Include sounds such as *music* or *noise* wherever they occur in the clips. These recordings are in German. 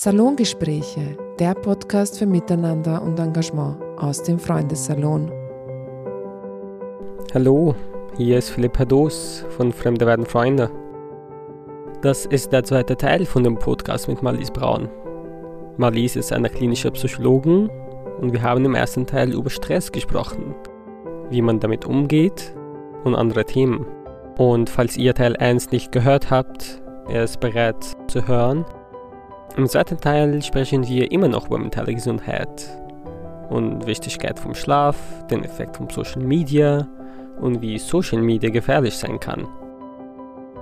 Salongespräche, der Podcast für Miteinander und Engagement aus dem Freundessalon. Hallo, hier ist Philipp Hados von Fremde werden Freunde. Das ist der zweite Teil von dem Podcast mit Marlies Braun. Marlies ist eine klinische Psychologin und wir haben im ersten Teil über Stress gesprochen, wie man damit umgeht und andere Themen. Und falls ihr Teil 1 nicht gehört habt, er ist bereit zu hören. Im zweiten Teil sprechen wir immer noch über mentale Gesundheit und Wichtigkeit vom Schlaf, den Effekt von Social Media und wie Social Media gefährlich sein kann.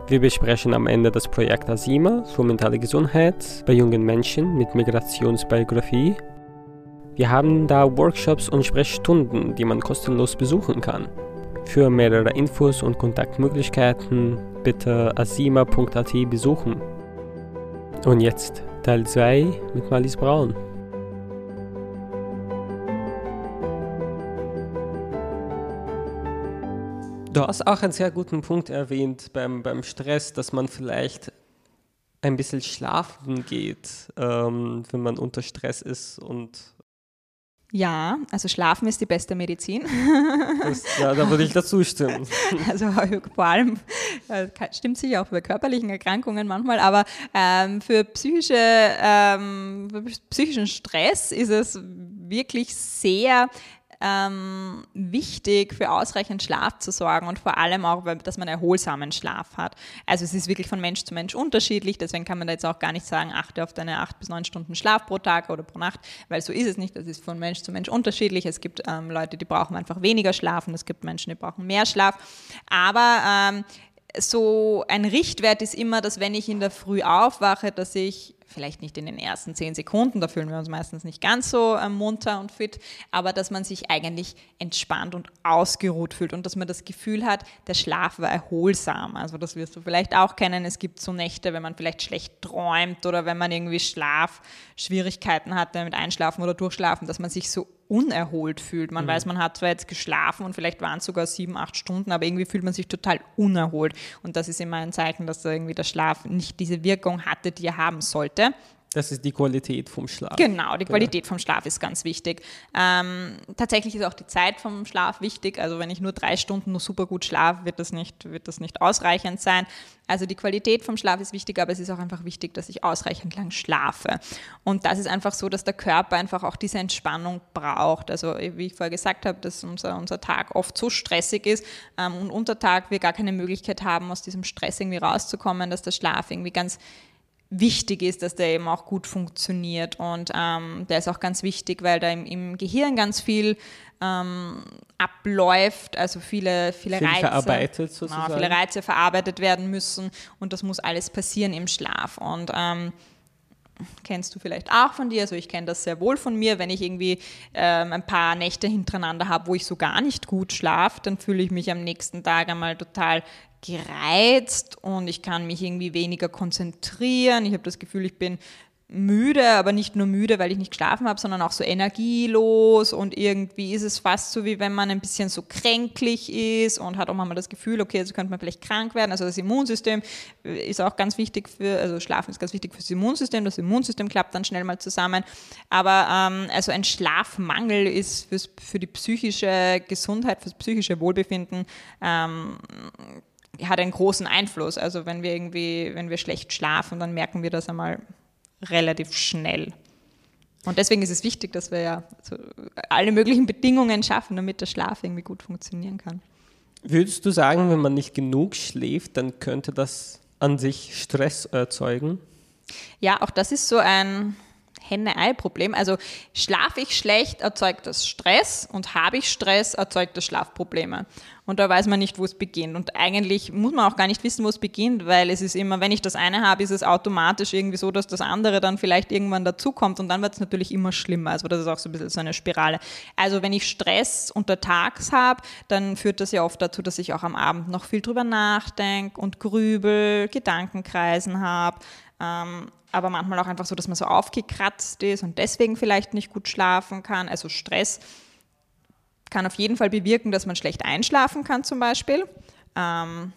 Wir besprechen am Ende das Projekt Asima für mentale Gesundheit bei jungen Menschen mit Migrationsbiografie. Wir haben da Workshops und Sprechstunden, die man kostenlos besuchen kann. Für mehrere Infos und Kontaktmöglichkeiten bitte asima.at besuchen. Und jetzt Teil 2 mit Marlies Braun. Du hast auch einen sehr guten Punkt erwähnt beim, beim Stress, dass man vielleicht ein bisschen schlafen geht, ähm, wenn man unter Stress ist und ja, also Schlafen ist die beste Medizin. Das, ja, da würde ich dazu stimmen. *laughs* Also vor allem, äh, stimmt sicher auch bei körperlichen Erkrankungen manchmal, aber ähm, für, psychische, ähm, für psychischen Stress ist es wirklich sehr ähm, wichtig, für ausreichend Schlaf zu sorgen und vor allem auch, dass man erholsamen Schlaf hat. Also es ist wirklich von Mensch zu Mensch unterschiedlich, deswegen kann man da jetzt auch gar nicht sagen, achte auf deine acht bis neun Stunden Schlaf pro Tag oder pro Nacht, weil so ist es nicht. Das ist von Mensch zu Mensch unterschiedlich. Es gibt ähm, Leute, die brauchen einfach weniger Schlaf und es gibt Menschen, die brauchen mehr Schlaf. Aber ähm, so ein Richtwert ist immer, dass wenn ich in der Früh aufwache, dass ich vielleicht nicht in den ersten zehn Sekunden, da fühlen wir uns meistens nicht ganz so äh, munter und fit, aber dass man sich eigentlich entspannt und ausgeruht fühlt und dass man das Gefühl hat, der Schlaf war erholsam. Also das wirst du vielleicht auch kennen. Es gibt so Nächte, wenn man vielleicht schlecht träumt oder wenn man irgendwie Schlafschwierigkeiten hatte mit Einschlafen oder Durchschlafen, dass man sich so unerholt fühlt. Man mhm. weiß, man hat zwar jetzt geschlafen und vielleicht waren es sogar sieben, acht Stunden, aber irgendwie fühlt man sich total unerholt. Und das ist immer ein Zeichen, dass da irgendwie der Schlaf nicht diese Wirkung hatte, die er haben sollte. Das ist die Qualität vom Schlaf. Genau, die genau. Qualität vom Schlaf ist ganz wichtig. Ähm, tatsächlich ist auch die Zeit vom Schlaf wichtig. Also wenn ich nur drei Stunden nur super gut schlafe, wird das nicht, wird das nicht ausreichend sein. Also die Qualität vom Schlaf ist wichtig, aber es ist auch einfach wichtig, dass ich ausreichend lang schlafe. Und das ist einfach so, dass der Körper einfach auch diese Entspannung braucht. Also wie ich vorher gesagt habe, dass unser, unser Tag oft so stressig ist ähm, und unter Tag wir gar keine Möglichkeit haben, aus diesem Stress irgendwie rauszukommen, dass der Schlaf irgendwie ganz wichtig ist, dass der eben auch gut funktioniert. Und ähm, der ist auch ganz wichtig, weil da im, im Gehirn ganz viel ähm, abläuft, also viele, viele viel Reize, verarbeitet genau, sozusagen. Genau, viele Reize verarbeitet werden müssen und das muss alles passieren im Schlaf. Und ähm, kennst du vielleicht auch von dir, also ich kenne das sehr wohl von mir, wenn ich irgendwie ähm, ein paar Nächte hintereinander habe, wo ich so gar nicht gut schlafe, dann fühle ich mich am nächsten Tag einmal total gereizt und ich kann mich irgendwie weniger konzentrieren. Ich habe das Gefühl, ich bin müde, aber nicht nur müde, weil ich nicht geschlafen habe, sondern auch so energielos und irgendwie ist es fast so, wie wenn man ein bisschen so kränklich ist und hat auch manchmal das Gefühl, okay, jetzt könnte man vielleicht krank werden. Also das Immunsystem ist auch ganz wichtig für, also Schlafen ist ganz wichtig fürs Immunsystem, das Immunsystem klappt dann schnell mal zusammen. Aber ähm, also ein Schlafmangel ist für die psychische Gesundheit, fürs psychische Wohlbefinden ähm, hat einen großen Einfluss. Also wenn wir irgendwie, wenn wir schlecht schlafen, dann merken wir das einmal relativ schnell. Und deswegen ist es wichtig, dass wir ja so alle möglichen Bedingungen schaffen, damit der Schlaf irgendwie gut funktionieren kann. Würdest du sagen, wenn man nicht genug schläft, dann könnte das an sich Stress erzeugen? Ja, auch das ist so ein Henne-Ei-Problem. Also schlafe ich schlecht, erzeugt das Stress und habe ich Stress, erzeugt das Schlafprobleme. Und da weiß man nicht, wo es beginnt. Und eigentlich muss man auch gar nicht wissen, wo es beginnt, weil es ist immer, wenn ich das eine habe, ist es automatisch irgendwie so, dass das andere dann vielleicht irgendwann dazukommt und dann wird es natürlich immer schlimmer. Also das ist auch so ein bisschen so eine Spirale. Also wenn ich Stress untertags habe, dann führt das ja oft dazu, dass ich auch am Abend noch viel drüber nachdenke und grübel, Gedankenkreisen habe. Ähm, aber manchmal auch einfach so, dass man so aufgekratzt ist und deswegen vielleicht nicht gut schlafen kann. Also Stress kann auf jeden Fall bewirken, dass man schlecht einschlafen kann zum Beispiel. Ähm,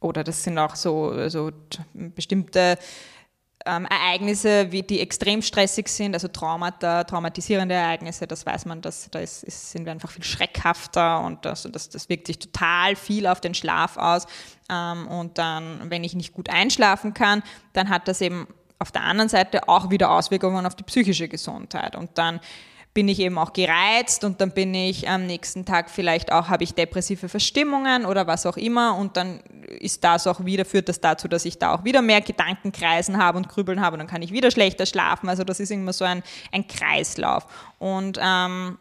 oder das sind auch so, so bestimmte ähm, Ereignisse, wie, die extrem stressig sind, also Traumata, traumatisierende Ereignisse, das weiß man, dass, da ist, sind wir einfach viel schreckhafter und das, das, das wirkt sich total viel auf den Schlaf aus. Ähm, und dann, wenn ich nicht gut einschlafen kann, dann hat das eben auf der anderen Seite auch wieder Auswirkungen auf die psychische Gesundheit. Und dann bin ich eben auch gereizt und dann bin ich am nächsten Tag vielleicht auch, habe ich depressive Verstimmungen oder was auch immer und dann ist das auch wieder, führt das dazu, dass ich da auch wieder mehr Gedankenkreisen habe und Grübeln habe und dann kann ich wieder schlechter schlafen. Also das ist immer so ein, ein Kreislauf. Und ähm,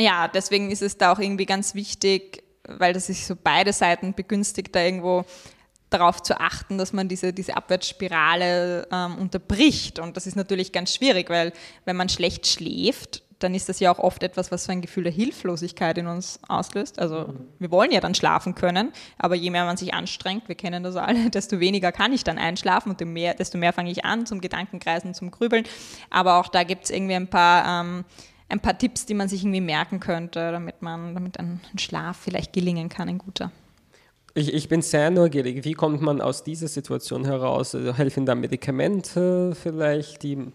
ja, deswegen ist es da auch irgendwie ganz wichtig, weil das sich so beide Seiten begünstigt, da irgendwo darauf zu achten, dass man diese, diese Abwärtsspirale ähm, unterbricht. Und das ist natürlich ganz schwierig, weil wenn man schlecht schläft, dann ist das ja auch oft etwas, was so ein Gefühl der Hilflosigkeit in uns auslöst. Also wir wollen ja dann schlafen können, aber je mehr man sich anstrengt, wir kennen das alle, *laughs* desto weniger kann ich dann einschlafen und mehr, desto mehr fange ich an zum Gedankenkreisen, zum Grübeln. Aber auch da gibt es irgendwie ein paar, ähm, ein paar Tipps, die man sich irgendwie merken könnte, damit man, damit ein Schlaf vielleicht gelingen kann, ein guter. Ich, ich bin sehr neugierig. Wie kommt man aus dieser Situation heraus? Also helfen da Medikamente vielleicht, die,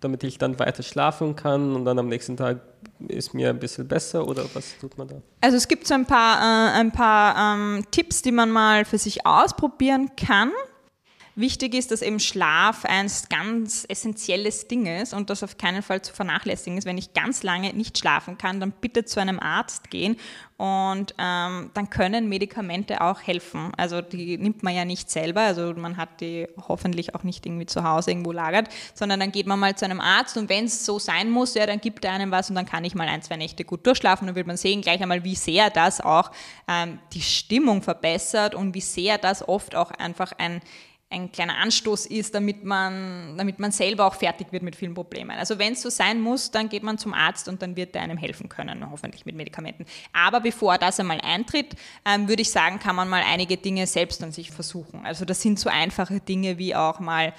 damit ich dann weiter schlafen kann und dann am nächsten Tag ist mir ein bisschen besser oder was tut man da? Also es gibt so ein paar, äh, ein paar ähm, Tipps, die man mal für sich ausprobieren kann. Wichtig ist, dass eben Schlaf ein ganz essentielles Ding ist und das auf keinen Fall zu vernachlässigen ist. Wenn ich ganz lange nicht schlafen kann, dann bitte zu einem Arzt gehen und ähm, dann können Medikamente auch helfen. Also die nimmt man ja nicht selber, also man hat die hoffentlich auch nicht irgendwie zu Hause irgendwo lagert, sondern dann geht man mal zu einem Arzt und wenn es so sein muss, ja, dann gibt er einem was und dann kann ich mal ein, zwei Nächte gut durchschlafen. Dann wird man sehen gleich einmal, wie sehr das auch ähm, die Stimmung verbessert und wie sehr das oft auch einfach ein ein kleiner Anstoß ist, damit man, damit man selber auch fertig wird mit vielen Problemen. Also wenn es so sein muss, dann geht man zum Arzt und dann wird er einem helfen können, hoffentlich mit Medikamenten. Aber bevor das einmal eintritt, ähm, würde ich sagen, kann man mal einige Dinge selbst an sich versuchen. Also das sind so einfache Dinge wie auch mal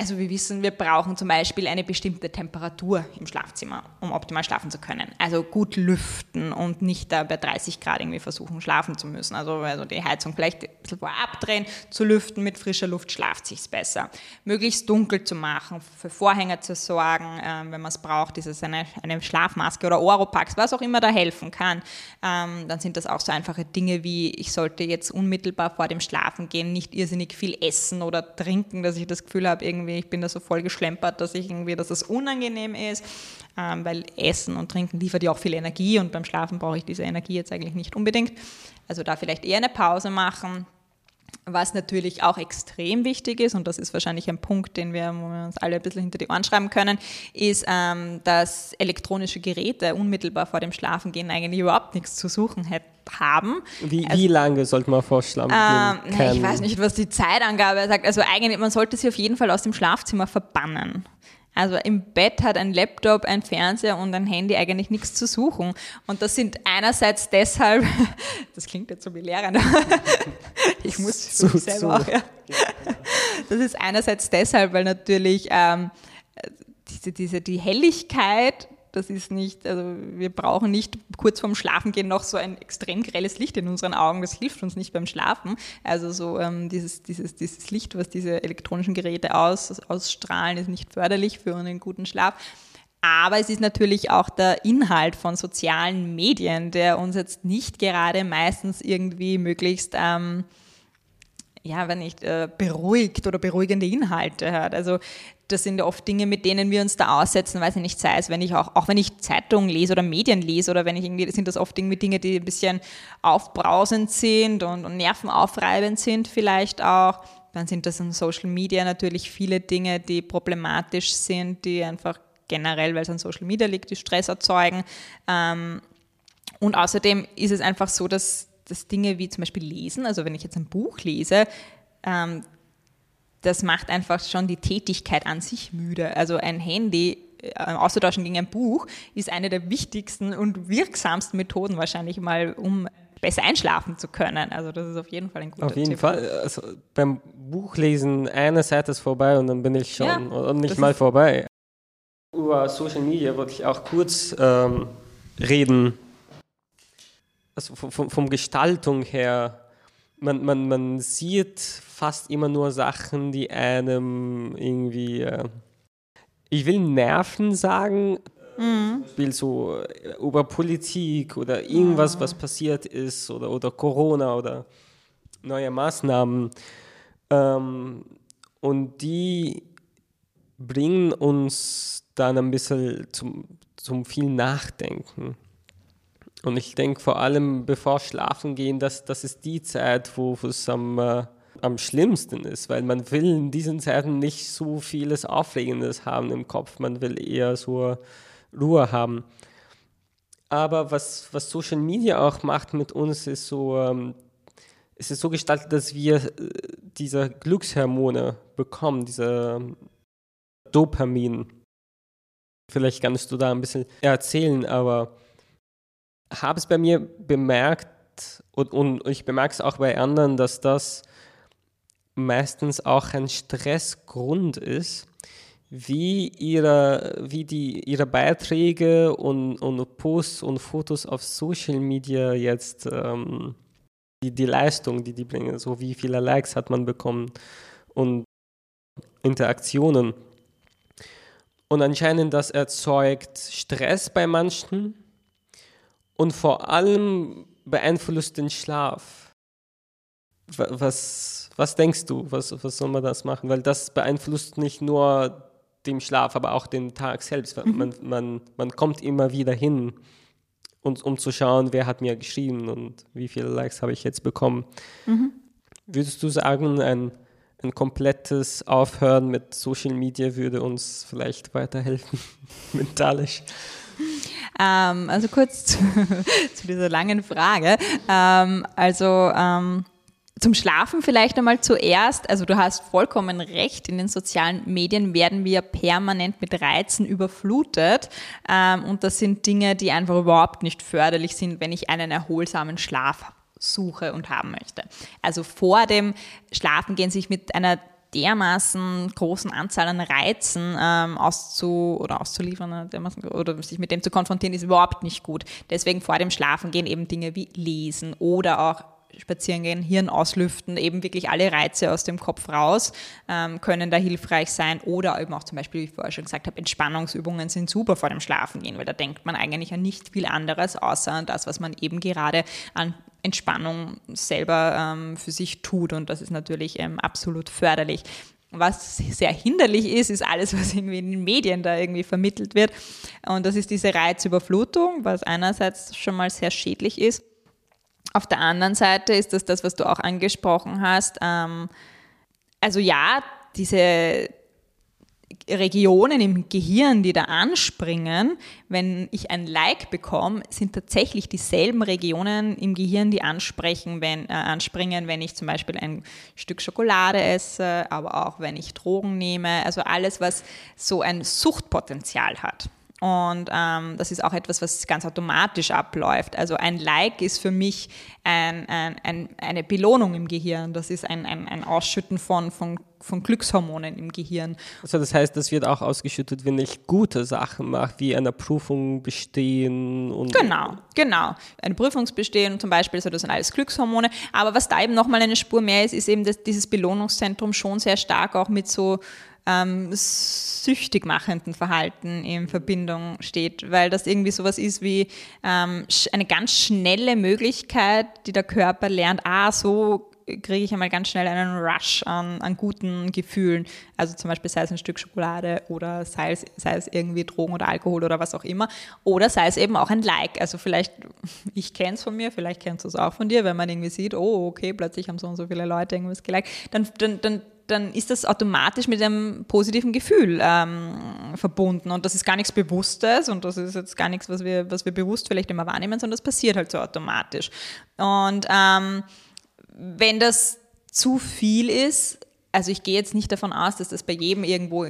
also wir wissen, wir brauchen zum Beispiel eine bestimmte Temperatur im Schlafzimmer, um optimal schlafen zu können. Also gut lüften und nicht da bei 30 Grad irgendwie versuchen, schlafen zu müssen. Also, also die Heizung vielleicht ein bisschen vorher abdrehen, zu lüften, mit frischer Luft schlaft sich's besser. Möglichst dunkel zu machen, für Vorhänge zu sorgen, äh, wenn man es braucht, ist es eine, eine Schlafmaske oder Oropax, was auch immer da helfen kann. Ähm, dann sind das auch so einfache Dinge wie, ich sollte jetzt unmittelbar vor dem Schlafen gehen nicht irrsinnig viel essen oder trinken, dass ich das Gefühl habe, irgendwie irgendwie, ich bin da so voll geschlempert, dass ich irgendwie, dass es unangenehm ist, ähm, weil Essen und Trinken liefert ja auch viel Energie und beim Schlafen brauche ich diese Energie jetzt eigentlich nicht unbedingt. Also da vielleicht eher eine Pause machen. Was natürlich auch extrem wichtig ist, und das ist wahrscheinlich ein Punkt, den wir, wir uns alle ein bisschen hinter die Ohren schreiben können, ist, ähm, dass elektronische Geräte unmittelbar vor dem Schlafengehen eigentlich überhaupt nichts zu suchen hätten haben. Wie, also, wie lange sollte man vorschlagen? Ähm, ich weiß nicht, was die Zeitangabe sagt. Also eigentlich, man sollte sie auf jeden Fall aus dem Schlafzimmer verbannen. Also im Bett hat ein Laptop, ein Fernseher und ein Handy eigentlich nichts zu suchen. Und das sind einerseits deshalb, *laughs* das klingt jetzt so belehrend, *laughs* ich muss mich selber so. auch, ja. Das ist einerseits deshalb, weil natürlich ähm, diese, diese, die Helligkeit das ist nicht, also wir brauchen nicht kurz vorm Schlafengehen noch so ein extrem grelles Licht in unseren Augen. Das hilft uns nicht beim Schlafen. Also so ähm, dieses, dieses, dieses Licht, was diese elektronischen Geräte aus, ausstrahlen, ist nicht förderlich für einen guten Schlaf. Aber es ist natürlich auch der Inhalt von sozialen Medien, der uns jetzt nicht gerade meistens irgendwie möglichst ähm, ja, wenn nicht, äh, beruhigt oder beruhigende Inhalte hat. Also das sind oft Dinge, mit denen wir uns da aussetzen, weiß ich nicht, sei es, wenn ich auch, auch wenn ich Zeitungen lese oder Medien lese oder wenn ich irgendwie, sind das oft irgendwie Dinge, die ein bisschen aufbrausend sind und, und nervenaufreibend sind vielleicht auch. Dann sind das in Social Media natürlich viele Dinge, die problematisch sind, die einfach generell, weil es an Social Media liegt, die Stress erzeugen. Ähm, und außerdem ist es einfach so, dass, dass Dinge wie zum Beispiel Lesen, also wenn ich jetzt ein Buch lese, ähm, das macht einfach schon die Tätigkeit an sich müde. Also ein Handy äh, auszutauschen gegen ein Buch ist eine der wichtigsten und wirksamsten Methoden wahrscheinlich mal, um besser einschlafen zu können. Also das ist auf jeden Fall ein guter Auf jeden Tipp. Fall. Also beim Buchlesen, eine Seite ist vorbei und dann bin ich schon, ja, und nicht mal vorbei. Über Social Media wollte ich auch kurz ähm, reden. Also vom, vom Gestaltung her man, man, man sieht fast immer nur Sachen, die einem irgendwie, äh, ich will Nerven sagen, mhm. will so äh, über Politik oder irgendwas, was passiert ist oder, oder Corona oder neue Maßnahmen. Ähm, und die bringen uns dann ein bisschen zum, zum viel Nachdenken. Und ich denke vor allem, bevor schlafen gehen, dass das ist die Zeit, wo es am, äh, am schlimmsten ist, weil man will in diesen Zeiten nicht so vieles Aufregendes haben im Kopf, man will eher so Ruhe haben. Aber was, was Social Media auch macht mit uns, ist so, ähm, es ist so gestaltet, dass wir äh, diese Glückshormone bekommen, diese Dopamin. Vielleicht kannst du da ein bisschen erzählen, aber habe es bei mir bemerkt und, und ich bemerke es auch bei anderen, dass das meistens auch ein Stressgrund ist, wie ihre, wie die, ihre Beiträge und, und Posts und Fotos auf Social Media jetzt ähm, die, die Leistung, die die bringen, so wie viele Likes hat man bekommen und Interaktionen. Und anscheinend das erzeugt Stress bei manchen und vor allem beeinflusst den Schlaf. Was, was denkst du, was, was soll man das machen? Weil das beeinflusst nicht nur den Schlaf, aber auch den Tag selbst. Mhm. Man, man, man kommt immer wieder hin, und, um zu schauen, wer hat mir geschrieben und wie viele Likes habe ich jetzt bekommen. Mhm. Würdest du sagen, ein, ein komplettes Aufhören mit Social Media würde uns vielleicht weiterhelfen, *laughs* mentalisch? Ähm, also kurz *laughs* zu, zu, dieser langen Frage. Ähm, also ähm, zum Schlafen vielleicht einmal zuerst. Also du hast vollkommen recht. In den sozialen Medien werden wir permanent mit Reizen überflutet. Ähm, und das sind Dinge, die einfach überhaupt nicht förderlich sind, wenn ich einen erholsamen Schlaf suche und haben möchte. Also vor dem Schlafengehen sich mit einer dermaßen großen Anzahl an Reizen ähm, auszu oder auszuliefern dermaßen, oder sich mit dem zu konfrontieren, ist überhaupt nicht gut. Deswegen vor dem Schlafengehen eben Dinge wie Lesen oder auch spazieren gehen, Hirn auslüften, eben wirklich alle Reize aus dem Kopf raus, ähm, können da hilfreich sein. Oder eben auch zum Beispiel, wie ich vorher schon gesagt habe, Entspannungsübungen sind super vor dem Schlafengehen, weil da denkt man eigentlich an nicht viel anderes, außer an das, was man eben gerade an Entspannung selber ähm, für sich tut. Und das ist natürlich ähm, absolut förderlich. Was sehr hinderlich ist, ist alles, *laughs* was irgendwie in den Medien da irgendwie vermittelt wird. Und das ist diese Reizüberflutung, was einerseits schon mal sehr schädlich ist. Auf der anderen Seite ist das das, was du auch angesprochen hast. Ähm, also ja, diese Regionen im Gehirn, die da anspringen, wenn ich ein Like bekomme, sind tatsächlich dieselben Regionen im Gehirn, die ansprechen, wenn, äh, anspringen, wenn ich zum Beispiel ein Stück Schokolade esse, aber auch wenn ich Drogen nehme. Also alles, was so ein Suchtpotenzial hat. Und ähm, das ist auch etwas, was ganz automatisch abläuft. Also ein Like ist für mich ein, ein, ein, eine Belohnung im Gehirn. Das ist ein, ein, Ausschütten von, von, von Glückshormonen im Gehirn. Also das heißt, das wird auch ausgeschüttet, wenn ich gute Sachen mache, wie eine Prüfung bestehen und. Genau, genau. Eine Prüfungsbestehen zum Beispiel, also das sind alles Glückshormone. Aber was da eben nochmal eine Spur mehr ist, ist eben, dass dieses Belohnungszentrum schon sehr stark auch mit so ähm, süchtig machenden Verhalten in Verbindung steht, weil das irgendwie sowas ist wie ähm, eine ganz schnelle Möglichkeit, die der Körper lernt, ah, so kriege ich einmal ganz schnell einen Rush an, an guten Gefühlen. Also zum Beispiel sei es ein Stück Schokolade oder sei es, sei es irgendwie Drogen oder Alkohol oder was auch immer. Oder sei es eben auch ein Like. Also vielleicht, ich kenne es von mir, vielleicht kennst du es auch von dir, wenn man irgendwie sieht, oh, okay, plötzlich haben so und so viele Leute irgendwas geliked, dann, dann, dann dann ist das automatisch mit einem positiven Gefühl ähm, verbunden. Und das ist gar nichts Bewusstes und das ist jetzt gar nichts, was wir, was wir bewusst vielleicht immer wahrnehmen, sondern das passiert halt so automatisch. Und ähm, wenn das zu viel ist, also ich gehe jetzt nicht davon aus, dass das bei jedem irgendwo,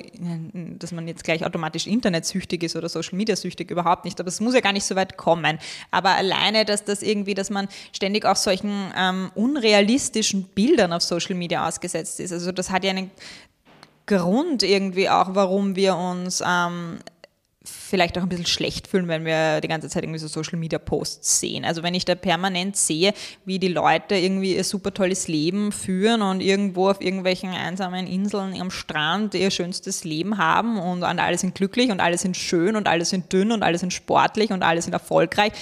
dass man jetzt gleich automatisch internetsüchtig ist oder Social Media süchtig, überhaupt nicht. Aber es muss ja gar nicht so weit kommen. Aber alleine, dass das irgendwie, dass man ständig auch solchen ähm, unrealistischen Bildern auf Social Media ausgesetzt ist. Also das hat ja einen Grund irgendwie auch, warum wir uns ähm, vielleicht auch ein bisschen schlecht fühlen, wenn wir die ganze Zeit irgendwie so Social Media Posts sehen. Also wenn ich da permanent sehe, wie die Leute irgendwie ihr super tolles Leben führen und irgendwo auf irgendwelchen einsamen Inseln am Strand ihr schönstes Leben haben und alle sind glücklich und alle sind schön und alle sind dünn und alle sind sportlich und alle sind erfolgreich,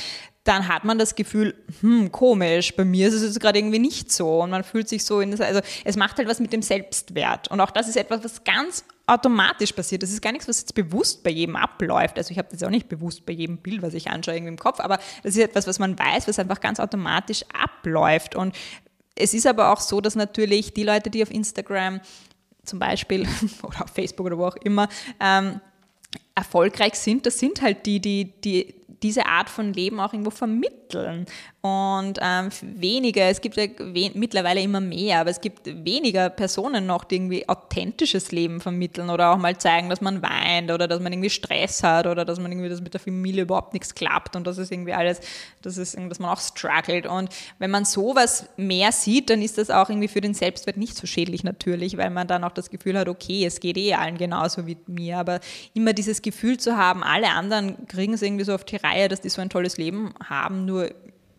dann hat man das Gefühl, hm, komisch, bei mir ist es jetzt gerade irgendwie nicht so und man fühlt sich so in das, also es macht halt was mit dem Selbstwert und auch das ist etwas, was ganz automatisch passiert. Das ist gar nichts, was jetzt bewusst bei jedem abläuft. Also ich habe das auch nicht bewusst bei jedem Bild, was ich anschaue, irgendwie im Kopf, aber das ist etwas, was man weiß, was einfach ganz automatisch abläuft und es ist aber auch so, dass natürlich die Leute, die auf Instagram zum Beispiel *laughs* oder auf Facebook oder wo auch immer ähm, erfolgreich sind, das sind halt die, die, die diese Art von Leben auch irgendwo vermitteln. Und ähm, weniger, es gibt ja we mittlerweile immer mehr, aber es gibt weniger Personen noch, die irgendwie authentisches Leben vermitteln oder auch mal zeigen, dass man weint oder dass man irgendwie Stress hat oder dass man irgendwie das mit der Familie überhaupt nichts klappt und das ist irgendwie alles, das ist, dass man auch struggelt. Und wenn man sowas mehr sieht, dann ist das auch irgendwie für den Selbstwert nicht so schädlich natürlich, weil man dann auch das Gefühl hat, okay, es geht eh allen genauso wie mir, aber immer dieses Gefühl zu haben, alle anderen kriegen es irgendwie so auf die Reihe, dass die so ein tolles Leben haben, nur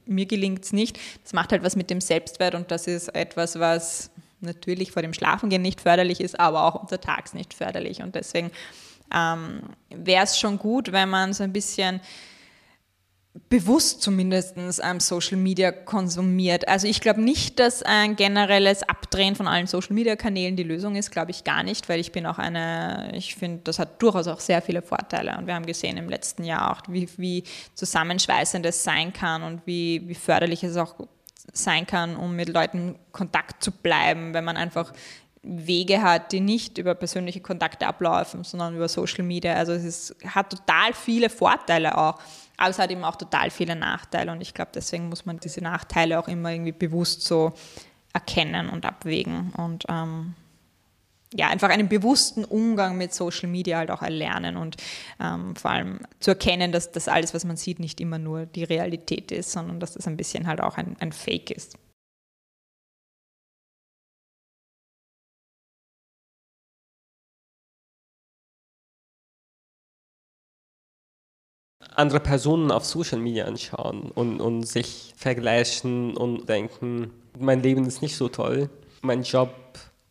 mir gelingt es nicht. Das macht halt was mit dem Selbstwert und das ist etwas, was natürlich vor dem Schlafengehen nicht förderlich ist, aber auch untertags nicht förderlich. Und deswegen ähm, wäre es schon gut, wenn man so ein bisschen bewusst zumindest Social Media konsumiert. Also ich glaube nicht, dass ein generelles Abdrehen von allen Social Media Kanälen die Lösung ist, glaube ich gar nicht, weil ich bin auch eine, ich finde, das hat durchaus auch sehr viele Vorteile und wir haben gesehen im letzten Jahr auch, wie, wie zusammenschweißend es sein kann und wie, wie förderlich es auch sein kann, um mit Leuten Kontakt zu bleiben, wenn man einfach Wege hat, die nicht über persönliche Kontakte ablaufen, sondern über Social Media. Also es ist, hat total viele Vorteile auch. Aber es hat eben auch total viele Nachteile und ich glaube, deswegen muss man diese Nachteile auch immer irgendwie bewusst so erkennen und abwägen und ähm, ja, einfach einen bewussten Umgang mit Social Media halt auch erlernen und ähm, vor allem zu erkennen, dass das alles, was man sieht, nicht immer nur die Realität ist, sondern dass das ein bisschen halt auch ein, ein Fake ist. Andere Personen auf Social Media anschauen und, und sich vergleichen und denken, mein Leben ist nicht so toll, mein Job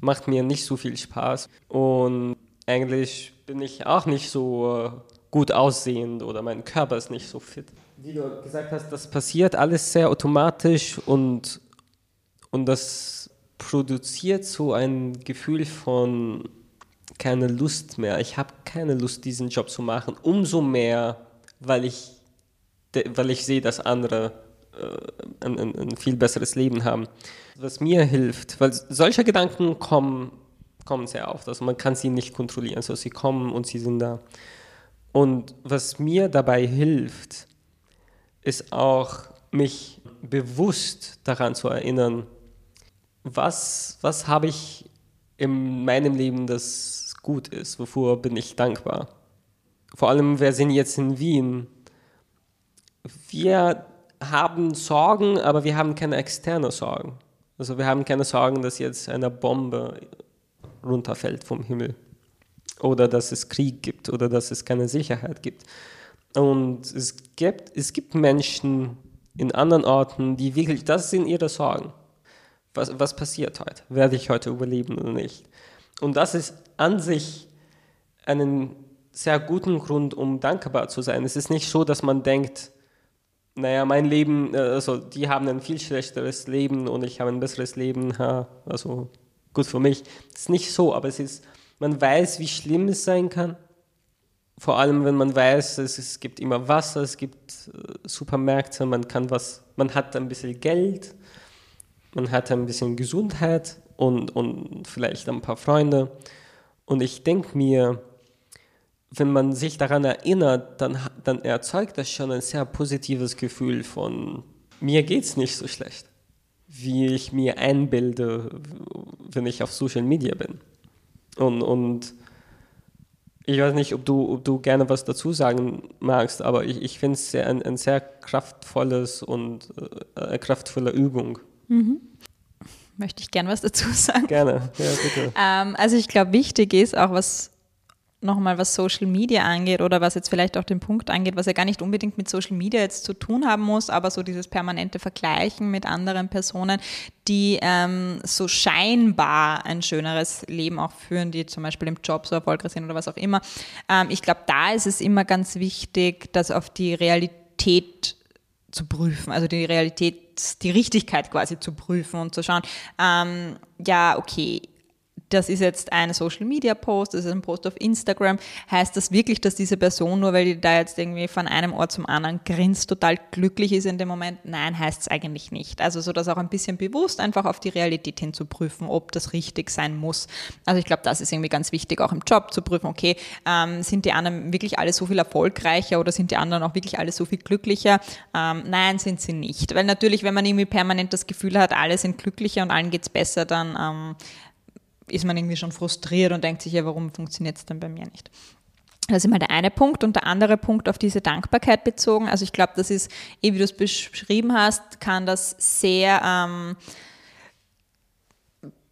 macht mir nicht so viel Spaß und eigentlich bin ich auch nicht so gut aussehend oder mein Körper ist nicht so fit. Wie du gesagt hast, das passiert alles sehr automatisch und, und das produziert so ein Gefühl von keine Lust mehr. Ich habe keine Lust, diesen Job zu machen. Umso mehr weil ich, weil ich sehe, dass andere äh, ein, ein, viel besseres Leben haben. Was mir hilft, weil solche Gedanken kommen, kommen sehr oft, also man kann sie nicht kontrollieren, also sie kommen und sie sind da. Und was mir dabei hilft, ist auch, mich bewusst daran zu erinnern, was, was habe ich in meinem Leben, das gut ist, wofür bin ich dankbar vor allem wir sind jetzt in Wien. Wir haben Sorgen, aber wir haben keine externe Sorgen. Also wir haben keine Sorgen, dass jetzt eine Bombe runterfällt vom Himmel oder dass es Krieg gibt oder dass es keine Sicherheit gibt. Und es gibt, es gibt Menschen in anderen Orten, die wirklich, das sind ihre Sorgen. Was, was passiert heute? Werde ich heute überleben oder nicht? Und das ist an sich einen sehr guten Grund, um dankbar zu sein. Es ist nicht so, dass man denkt, naja, mein Leben, äh, also die haben ein viel schlechteres Leben und ich habe ein besseres Leben, also gut für mich. Es ist nicht so, aber es ist, man weiß, wie schlimm es sein kann. Vor allem, wenn man weiß, es, es gibt immer Wasser, es gibt äh, Supermärkte, man kann was, man hat ein bisschen Geld, man hat ein bisschen Gesundheit und, und vielleicht ein paar Freunde. Und ich denke mir, wenn man sich daran erinnert, dann, dann erzeugt das schon ein sehr positives Gefühl von, mir geht es nicht so schlecht, wie ich mir einbilde, wenn ich auf Social Media bin. Und, und ich weiß nicht, ob du, ob du gerne was dazu sagen magst, aber ich, ich finde es ein, ein sehr kraftvolles und äh, kraftvolle Übung. Mhm. Möchte ich gerne was dazu *laughs* sagen? Gerne, ja, bitte. Ähm, also ich glaube, wichtig ist auch, was nochmal was Social Media angeht oder was jetzt vielleicht auch den Punkt angeht, was ja gar nicht unbedingt mit Social Media jetzt zu tun haben muss, aber so dieses permanente Vergleichen mit anderen Personen, die ähm, so scheinbar ein schöneres Leben auch führen, die zum Beispiel im Job so erfolgreich sind oder was auch immer. Ähm, ich glaube, da ist es immer ganz wichtig, das auf die Realität zu prüfen, also die Realität, die Richtigkeit quasi zu prüfen und zu schauen, ähm, ja, okay, das ist jetzt ein Social Media Post, das ist ein Post auf Instagram, heißt das wirklich, dass diese Person, nur weil die da jetzt irgendwie von einem Ort zum anderen grinst, total glücklich ist in dem Moment? Nein, heißt es eigentlich nicht. Also so das auch ein bisschen bewusst einfach auf die Realität hin zu prüfen, ob das richtig sein muss. Also ich glaube, das ist irgendwie ganz wichtig, auch im Job zu prüfen, okay, ähm, sind die anderen wirklich alle so viel erfolgreicher oder sind die anderen auch wirklich alle so viel glücklicher? Ähm, nein, sind sie nicht. Weil natürlich, wenn man irgendwie permanent das Gefühl hat, alle sind glücklicher und allen geht's besser, dann ähm, ist man irgendwie schon frustriert und denkt sich, ja, warum funktioniert es denn bei mir nicht? Das ist immer der eine Punkt und der andere Punkt auf diese Dankbarkeit bezogen. Also ich glaube, das ist, eh wie du es beschrieben hast, kann das sehr ähm,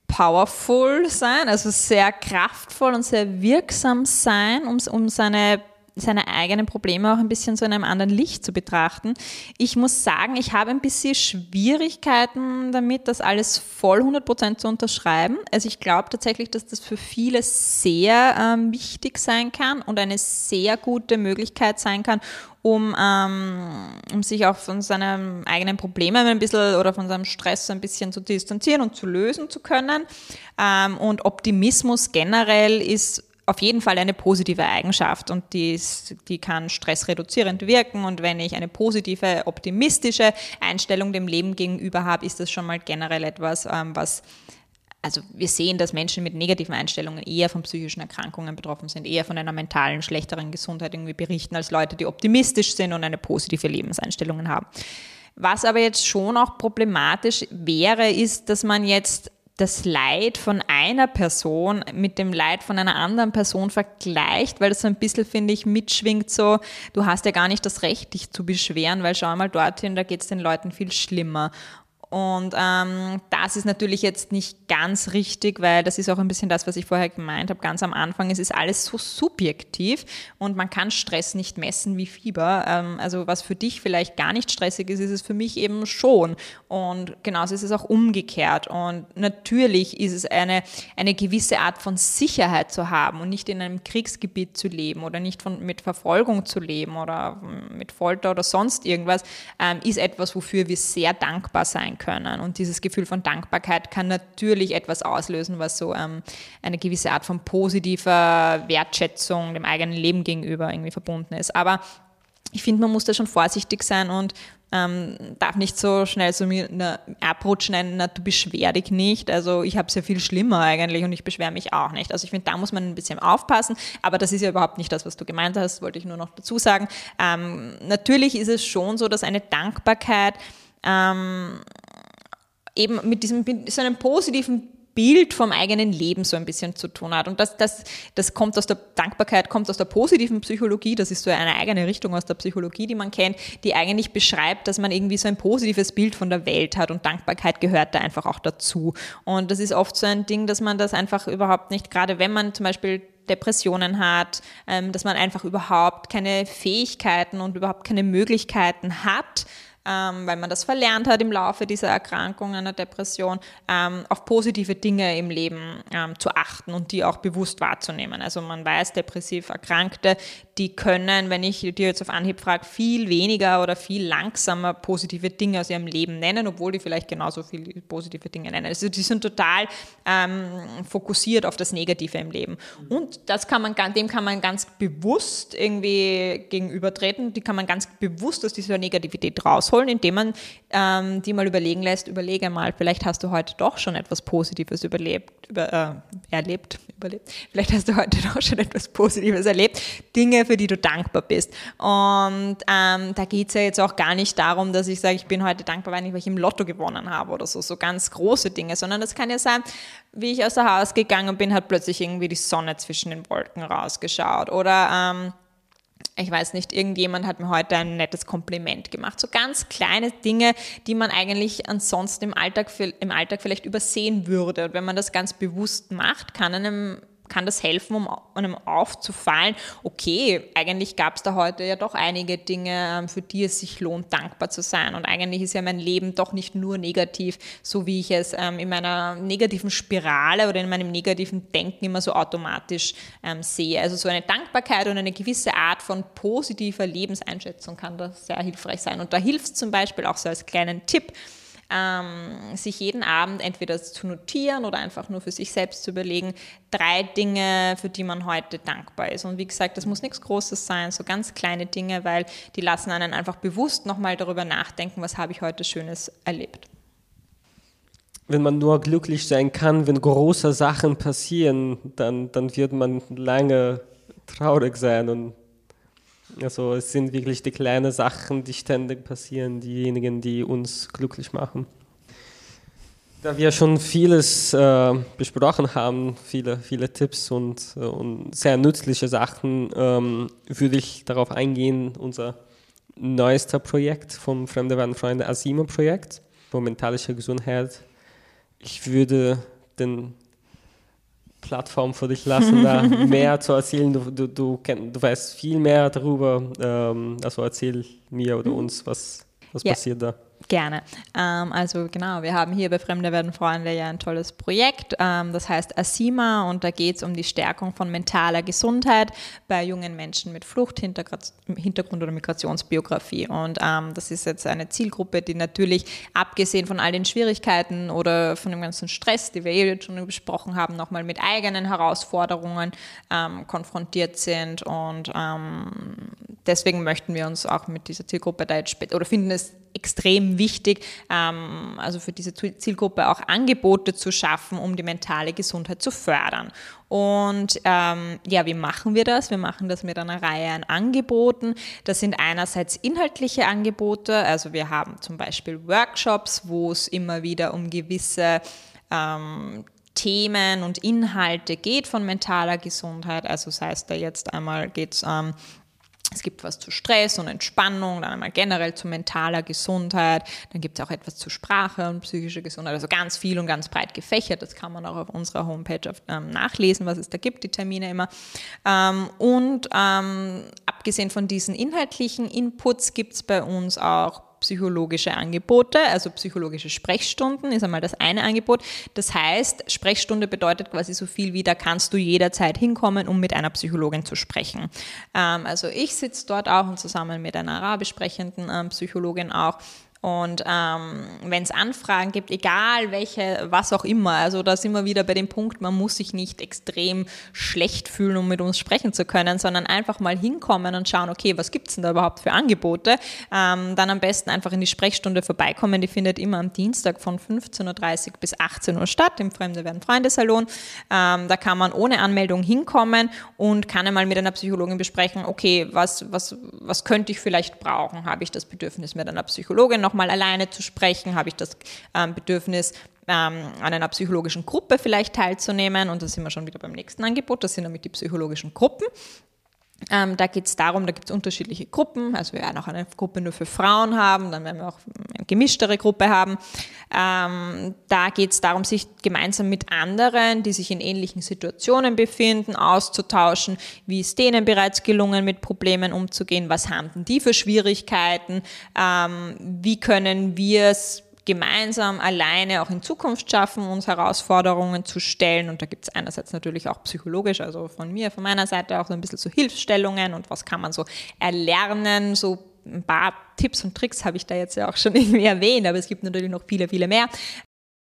powerful sein, also sehr kraftvoll und sehr wirksam sein, um, um seine seine eigenen Probleme auch ein bisschen so in einem anderen Licht zu betrachten. Ich muss sagen, ich habe ein bisschen Schwierigkeiten damit, das alles voll 100% zu unterschreiben. Also ich glaube tatsächlich, dass das für viele sehr ähm, wichtig sein kann und eine sehr gute Möglichkeit sein kann, um, ähm, um sich auch von seinen eigenen Problemen ein bisschen oder von seinem Stress ein bisschen zu distanzieren und zu lösen zu können. Ähm, und Optimismus generell ist auf jeden Fall eine positive Eigenschaft und die, ist, die kann stressreduzierend wirken. Und wenn ich eine positive, optimistische Einstellung dem Leben gegenüber habe, ist das schon mal generell etwas, ähm, was also wir sehen, dass Menschen mit negativen Einstellungen eher von psychischen Erkrankungen betroffen sind, eher von einer mentalen, schlechteren Gesundheit irgendwie berichten, als Leute, die optimistisch sind und eine positive Lebenseinstellung haben. Was aber jetzt schon auch problematisch wäre, ist, dass man jetzt das Leid von einer Person mit dem Leid von einer anderen Person vergleicht, weil das so ein bisschen, finde ich, mitschwingt so, du hast ja gar nicht das Recht, dich zu beschweren, weil schau mal dorthin, da geht es den Leuten viel schlimmer. Und ähm, das ist natürlich jetzt nicht ganz richtig, weil das ist auch ein bisschen das, was ich vorher gemeint habe, ganz am Anfang. Es ist alles so subjektiv und man kann Stress nicht messen wie Fieber. Ähm, also was für dich vielleicht gar nicht stressig ist, ist es für mich eben schon. Und genauso ist es auch umgekehrt. Und natürlich ist es eine, eine gewisse Art von Sicherheit zu haben und nicht in einem Kriegsgebiet zu leben oder nicht von, mit Verfolgung zu leben oder mit Folter oder sonst irgendwas, ähm, ist etwas, wofür wir sehr dankbar sein können. Und dieses Gefühl von Dankbarkeit kann natürlich etwas auslösen, was so ähm, eine gewisse Art von positiver Wertschätzung dem eigenen Leben gegenüber irgendwie verbunden ist. Aber ich finde, man muss da schon vorsichtig sein und ähm, darf nicht so schnell so mir na, abrutschen, na, du beschwer dich nicht. Also ich habe es ja viel schlimmer eigentlich und ich beschwere mich auch nicht. Also ich finde, da muss man ein bisschen aufpassen, aber das ist ja überhaupt nicht das, was du gemeint hast, wollte ich nur noch dazu sagen. Ähm, natürlich ist es schon so, dass eine Dankbarkeit ähm, eben mit diesem so einem positiven Bild vom eigenen Leben so ein bisschen zu tun hat. Und das, das, das kommt aus der Dankbarkeit, kommt aus der positiven Psychologie. Das ist so eine eigene Richtung aus der Psychologie, die man kennt, die eigentlich beschreibt, dass man irgendwie so ein positives Bild von der Welt hat und Dankbarkeit gehört da einfach auch dazu. Und das ist oft so ein Ding, dass man das einfach überhaupt nicht, gerade wenn man zum Beispiel Depressionen hat, ähm, dass man einfach überhaupt keine Fähigkeiten und überhaupt keine Möglichkeiten hat, ähm, weil man das verlernt hat im Laufe dieser Erkrankung, einer Depression, ähm, auf positive Dinge im Leben ähm, zu achten und die auch bewusst wahrzunehmen. Also man weiß, depressiv Erkrankte, die können, wenn ich dir jetzt auf Anhieb frage, viel weniger oder viel langsamer positive Dinge aus ihrem Leben nennen, obwohl die vielleicht genauso viele positive Dinge nennen. Also die sind total ähm, fokussiert auf das Negative im Leben. Und das kann man, dem kann man ganz bewusst irgendwie gegenübertreten, die kann man ganz bewusst aus dieser Negativität rausholen rausholen, indem man ähm, die mal überlegen lässt, überlege mal, vielleicht hast du heute doch schon etwas Positives überlebt, über, äh, erlebt, überlebt. Vielleicht hast du heute doch schon etwas Positives erlebt, Dinge, für die du dankbar bist. Und ähm, da geht es ja jetzt auch gar nicht darum, dass ich sage, ich bin heute dankbar, weil ich im Lotto gewonnen habe oder so, so ganz große Dinge, sondern das kann ja sein, wie ich aus der Haus gegangen bin, hat plötzlich irgendwie die Sonne zwischen den Wolken rausgeschaut oder ähm, ich weiß nicht, irgendjemand hat mir heute ein nettes Kompliment gemacht. So ganz kleine Dinge, die man eigentlich ansonsten im Alltag, im Alltag vielleicht übersehen würde. Und wenn man das ganz bewusst macht, kann einem kann das helfen, um einem aufzufallen, okay, eigentlich gab es da heute ja doch einige Dinge, ähm, für die es sich lohnt, dankbar zu sein. Und eigentlich ist ja mein Leben doch nicht nur negativ, so wie ich es ähm, in meiner negativen Spirale oder in meinem negativen Denken immer so automatisch ähm, sehe. Also so eine Dankbarkeit und eine gewisse Art von positiver Lebenseinschätzung kann da sehr hilfreich sein. Und da hilft es zum Beispiel auch so als kleinen Tipp, ähm, sich jeden Abend entweder zu notieren oder einfach nur für sich selbst zu überlegen, drei Dinge, für die man heute dankbar ist. Und wie gesagt, das muss nichts Großes sein, so ganz kleine Dinge, weil die lassen einen einfach bewusst nochmal darüber nachdenken, was habe ich heute Schönes erlebt. Wenn man nur glücklich sein kann, wenn große Sachen passieren, dann, dann wird man lange traurig sein und also es sind wirklich die kleinen Sachen, die ständig passieren, diejenigen, die uns glücklich machen. Da wir schon vieles äh, besprochen haben, viele, viele Tipps und, äh, und sehr nützliche Sachen, ähm, würde ich darauf eingehen, unser neuester Projekt vom Fremde werden Freunde Asima-Projekt, für mentale Gesundheit. Ich würde den Plattform für dich lassen, da *laughs* mehr zu erzählen. Du, du, du, kenn, du weißt viel mehr darüber. Ähm, also erzähl mir oder mhm. uns, was, was ja. passiert da. Gerne. Ähm, also genau, wir haben hier bei Fremde werden Freunde ja ein tolles Projekt, ähm, das heißt ASIMA und da geht es um die Stärkung von mentaler Gesundheit bei jungen Menschen mit Fluchthintergrund oder Migrationsbiografie. Und ähm, das ist jetzt eine Zielgruppe, die natürlich abgesehen von all den Schwierigkeiten oder von dem ganzen Stress, die wir eh jetzt schon besprochen haben, nochmal mit eigenen Herausforderungen ähm, konfrontiert sind. Und ähm, deswegen möchten wir uns auch mit dieser Zielgruppe da jetzt oder finden es extrem wichtig, ähm, also für diese Zielgruppe auch Angebote zu schaffen, um die mentale Gesundheit zu fördern. Und ähm, ja, wie machen wir das? Wir machen das mit einer Reihe an Angeboten. Das sind einerseits inhaltliche Angebote, also wir haben zum Beispiel Workshops, wo es immer wieder um gewisse ähm, Themen und Inhalte geht von mentaler Gesundheit. Also sei es da jetzt einmal geht es ähm, es gibt was zu Stress und Entspannung, dann einmal generell zu mentaler Gesundheit, dann gibt es auch etwas zu Sprache und psychischer Gesundheit, also ganz viel und ganz breit gefächert. Das kann man auch auf unserer Homepage ähm, nachlesen, was es da gibt, die Termine immer. Ähm, und ähm, abgesehen von diesen inhaltlichen Inputs gibt es bei uns auch psychologische Angebote, also psychologische Sprechstunden ist einmal das eine Angebot. Das heißt, Sprechstunde bedeutet quasi so viel wie, da kannst du jederzeit hinkommen, um mit einer Psychologin zu sprechen. Ähm, also ich sitze dort auch und zusammen mit einer arabisch sprechenden ähm, Psychologin auch und ähm, wenn es Anfragen gibt, egal welche, was auch immer, also da sind wir wieder bei dem Punkt, man muss sich nicht extrem schlecht fühlen, um mit uns sprechen zu können, sondern einfach mal hinkommen und schauen, okay, was gibt es denn da überhaupt für Angebote? Ähm, dann am besten einfach in die Sprechstunde vorbeikommen. Die findet immer am Dienstag von 15.30 Uhr bis 18 Uhr statt, im Fremde werden Freundesalon. Ähm, da kann man ohne Anmeldung hinkommen und kann einmal mit einer Psychologin besprechen, okay, was, was, was könnte ich vielleicht brauchen? Habe ich das Bedürfnis, mit einer Psychologin noch mal alleine zu sprechen? Habe ich das ähm, Bedürfnis, ähm, an einer psychologischen Gruppe vielleicht teilzunehmen? Und da sind wir schon wieder beim nächsten Angebot. Das sind nämlich die psychologischen Gruppen. Ähm, da geht es darum, da gibt es unterschiedliche Gruppen. Also wir werden auch eine Gruppe nur für Frauen haben, dann werden wir auch eine gemischtere Gruppe haben. Ähm, da geht es darum, sich gemeinsam mit anderen, die sich in ähnlichen Situationen befinden, auszutauschen. Wie ist denen bereits gelungen, mit Problemen umzugehen? Was haben die für Schwierigkeiten? Ähm, wie können wir es gemeinsam alleine auch in Zukunft schaffen, uns Herausforderungen zu stellen. Und da gibt es einerseits natürlich auch psychologisch, also von mir, von meiner Seite auch so ein bisschen so Hilfsstellungen und was kann man so erlernen, so ein paar Tipps und Tricks habe ich da jetzt ja auch schon *laughs* irgendwie erwähnt, aber es gibt natürlich noch viele, viele mehr.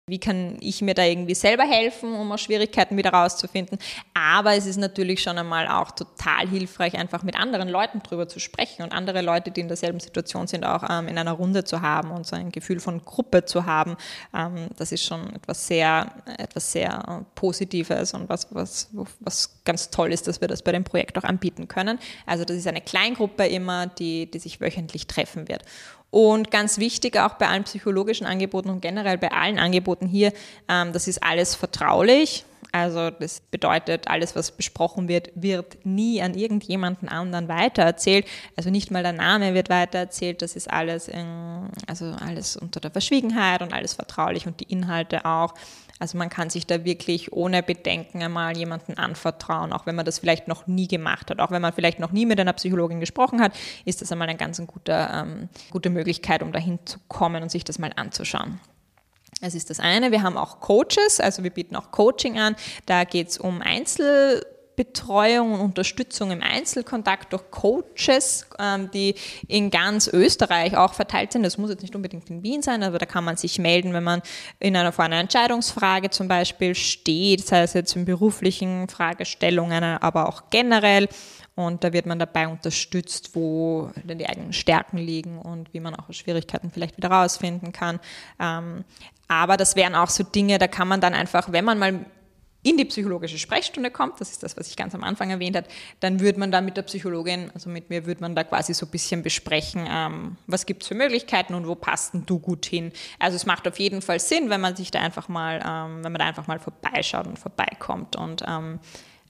Wie kann ich mir da irgendwie selber helfen, um aus Schwierigkeiten wieder rauszufinden? Aber es ist natürlich schon einmal auch total hilfreich, einfach mit anderen Leuten drüber zu sprechen und andere Leute, die in derselben Situation sind, auch ähm, in einer Runde zu haben und so ein Gefühl von Gruppe zu haben. Ähm, das ist schon etwas sehr, etwas sehr äh, Positives und was, was, was ganz toll ist, dass wir das bei dem Projekt auch anbieten können. Also das ist eine Kleingruppe immer, die, die sich wöchentlich treffen wird. Und ganz wichtig auch bei allen psychologischen Angeboten und generell bei allen Angeboten hier, ähm, das ist alles vertraulich. Also das bedeutet, alles, was besprochen wird, wird nie an irgendjemanden anderen weitererzählt. Also nicht mal der Name wird weitererzählt. Das ist alles, in, also alles unter der Verschwiegenheit und alles vertraulich und die Inhalte auch. Also man kann sich da wirklich ohne Bedenken einmal jemanden anvertrauen, auch wenn man das vielleicht noch nie gemacht hat, auch wenn man vielleicht noch nie mit einer Psychologin gesprochen hat, ist das einmal eine ganz gute, ähm, gute Möglichkeit, um dahin zu kommen und sich das mal anzuschauen. Das ist das eine. Wir haben auch Coaches, also wir bieten auch Coaching an. Da geht es um Einzel Betreuung und Unterstützung im Einzelkontakt durch Coaches, ähm, die in ganz Österreich auch verteilt sind. Das muss jetzt nicht unbedingt in Wien sein, aber da kann man sich melden, wenn man in einer, vor einer Entscheidungsfrage zum Beispiel steht, sei es jetzt in beruflichen Fragestellungen, aber auch generell. Und da wird man dabei unterstützt, wo denn die eigenen Stärken liegen und wie man auch Schwierigkeiten vielleicht wieder rausfinden kann. Ähm, aber das wären auch so Dinge, da kann man dann einfach, wenn man mal in die psychologische Sprechstunde kommt, das ist das, was ich ganz am Anfang erwähnt habe, dann würde man da mit der Psychologin, also mit mir, würde man da quasi so ein bisschen besprechen, ähm, was gibt es für Möglichkeiten und wo passt denn du gut hin. Also es macht auf jeden Fall Sinn, wenn man sich da einfach mal, ähm, wenn man da einfach mal vorbeischaut und vorbeikommt. Und ähm,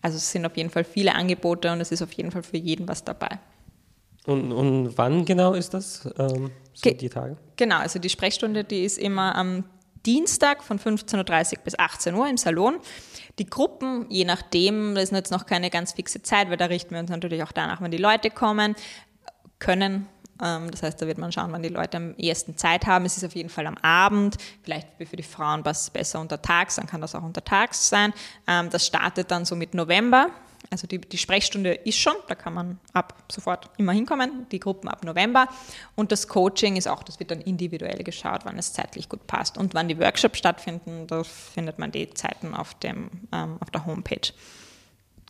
also es sind auf jeden Fall viele Angebote und es ist auf jeden Fall für jeden was dabei. Und, und wann genau ist das, ähm, so die Tage? Genau, also die Sprechstunde, die ist immer am Dienstag von 15.30 Uhr bis 18 Uhr im Salon. Die Gruppen, je nachdem, das ist jetzt noch keine ganz fixe Zeit, weil da richten wir uns natürlich auch danach, wenn die Leute kommen können. Ähm, das heißt, da wird man schauen, wann die Leute am ehesten Zeit haben. Es ist auf jeden Fall am Abend. Vielleicht für die Frauen passt es besser untertags, dann kann das auch untertags sein. Ähm, das startet dann so mit November. Also die, die Sprechstunde ist schon, da kann man ab sofort immer hinkommen, die Gruppen ab November. Und das Coaching ist auch, das wird dann individuell geschaut, wann es zeitlich gut passt. Und wann die Workshops stattfinden, da findet man die Zeiten auf, dem, ähm, auf der Homepage.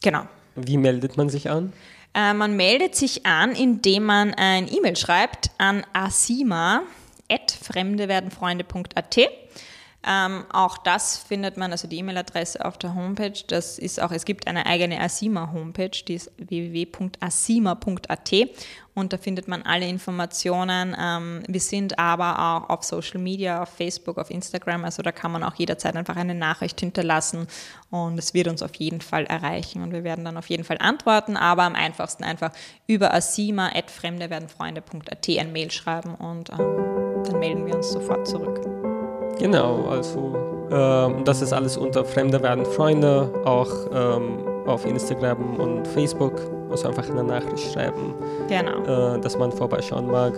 Genau. Wie meldet man sich an? Äh, man meldet sich an, indem man ein E-Mail schreibt an asima.fremdewerdenfreunde.at. Ähm, auch das findet man, also die E-Mail-Adresse auf der Homepage. Das ist auch, es gibt eine eigene Asima-Homepage, die ist www.asima.at und da findet man alle Informationen. Ähm, wir sind aber auch auf Social Media, auf Facebook, auf Instagram, also da kann man auch jederzeit einfach eine Nachricht hinterlassen und es wird uns auf jeden Fall erreichen und wir werden dann auf jeden Fall antworten, aber am einfachsten einfach über asima.fremdewerdenfreunde.at ein Mail schreiben und ähm, dann melden wir uns sofort zurück. Genau, also ähm, das ist alles unter Fremde werden Freunde, auch ähm, auf Instagram und Facebook. Also einfach eine Nachricht schreiben, genau. äh, dass man vorbeischauen mag.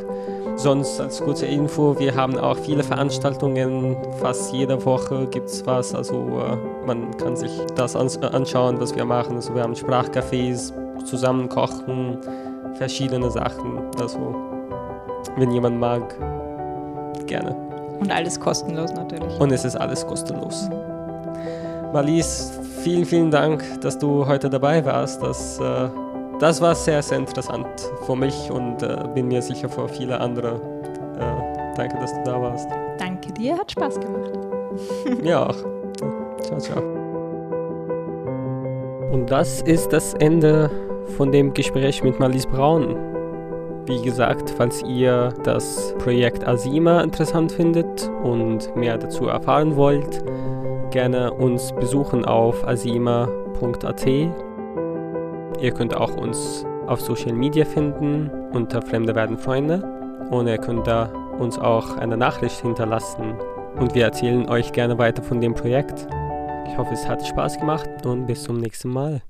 Sonst als kurze Info, wir haben auch viele Veranstaltungen, fast jede Woche gibt es was. Also äh, man kann sich das anschauen, was wir machen. Also wir haben Sprachcafés, zusammen kochen, verschiedene Sachen. Also wenn jemand mag, gerne. Und alles kostenlos natürlich. Und es ist alles kostenlos. Marlies, vielen, vielen Dank, dass du heute dabei warst. Das, äh, das war sehr, sehr interessant für mich und äh, bin mir sicher für viele andere. Äh, danke, dass du da warst. Danke dir, hat Spaß gemacht. *laughs* Mir auch. Ciao, ciao. Und das ist das Ende von dem Gespräch mit Marlies Braun. Wie gesagt, falls ihr das Projekt Asima interessant findet und mehr dazu erfahren wollt, gerne uns besuchen auf asima.at. Ihr könnt auch uns auf Social Media finden unter Fremde werden Freunde und ihr könnt da uns auch eine Nachricht hinterlassen und wir erzählen euch gerne weiter von dem Projekt. Ich hoffe, es hat Spaß gemacht und bis zum nächsten Mal.